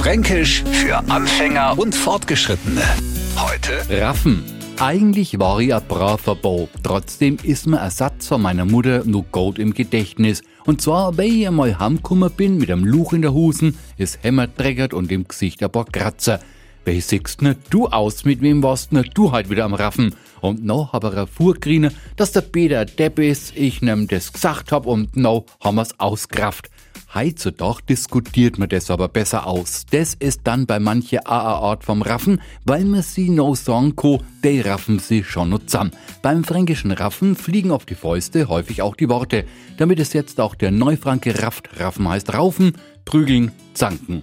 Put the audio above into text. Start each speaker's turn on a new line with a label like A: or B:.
A: Fränkisch für Anfänger und Fortgeschrittene. Heute
B: Raffen. Eigentlich war ich ein braver Bub. Trotzdem ist mir ein Satz von meiner Mutter noch gut im Gedächtnis. Und zwar, weil ich einmal heimgekommen bin mit einem Luch in der Hosen, es hämmert dreckert und im Gesicht ein paar Kratzer. Wie siehst ne du aus? Mit wem warst ne du heute wieder am Raffen? Und noch hab er vorgrine, dass der Peter Depp ist, ich nem das gesagt hab und noch haben wir's auskraft. Heutzutage diskutiert man das aber besser aus. Das ist dann bei manche AA Art vom Raffen, weil man sie no sagen kann, die raffen sie schon noch zusammen. Beim fränkischen Raffen fliegen auf die Fäuste häufig auch die Worte, damit es jetzt auch der Neufranke rafft. Raffen heißt raufen, prügeln, zanken.